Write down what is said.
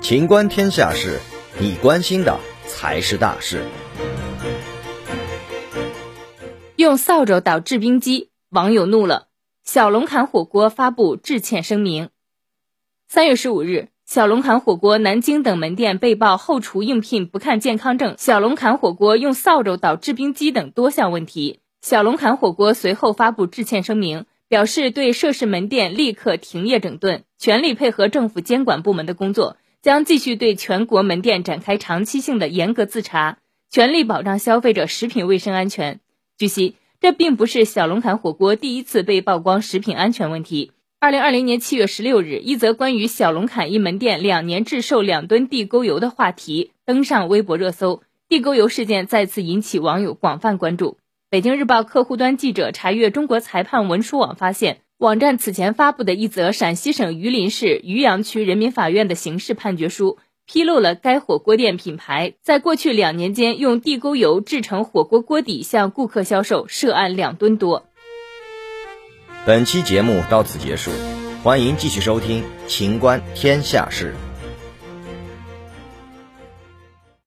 情观天下事，你关心的才是大事。用扫帚捣制冰机，网友怒了。小龙坎火锅发布致歉声明。三月十五日，小龙坎火锅南京等门店被曝后厨应聘不看健康证，小龙坎火锅用扫帚捣制冰机等多项问题。小龙坎火锅随后发布致歉声明，表示对涉事门店立刻停业整顿，全力配合政府监管部门的工作，将继续对全国门店展开长期性的严格自查，全力保障消费者食品卫生安全。据悉。这并不是小龙坎火锅第一次被曝光食品安全问题。二零二零年七月十六日，一则关于小龙坎一门店两年制售两吨地沟油的话题登上微博热搜，地沟油事件再次引起网友广泛关注。北京日报客户端记者查阅中国裁判文书网发现，网站此前发布的一则陕西省榆林市榆阳区人民法院的刑事判决书。披露了该火锅店品牌在过去两年间用地沟油制成火锅锅底向顾客销售，涉案两吨多。本期节目到此结束，欢迎继续收听《秦观天下事》。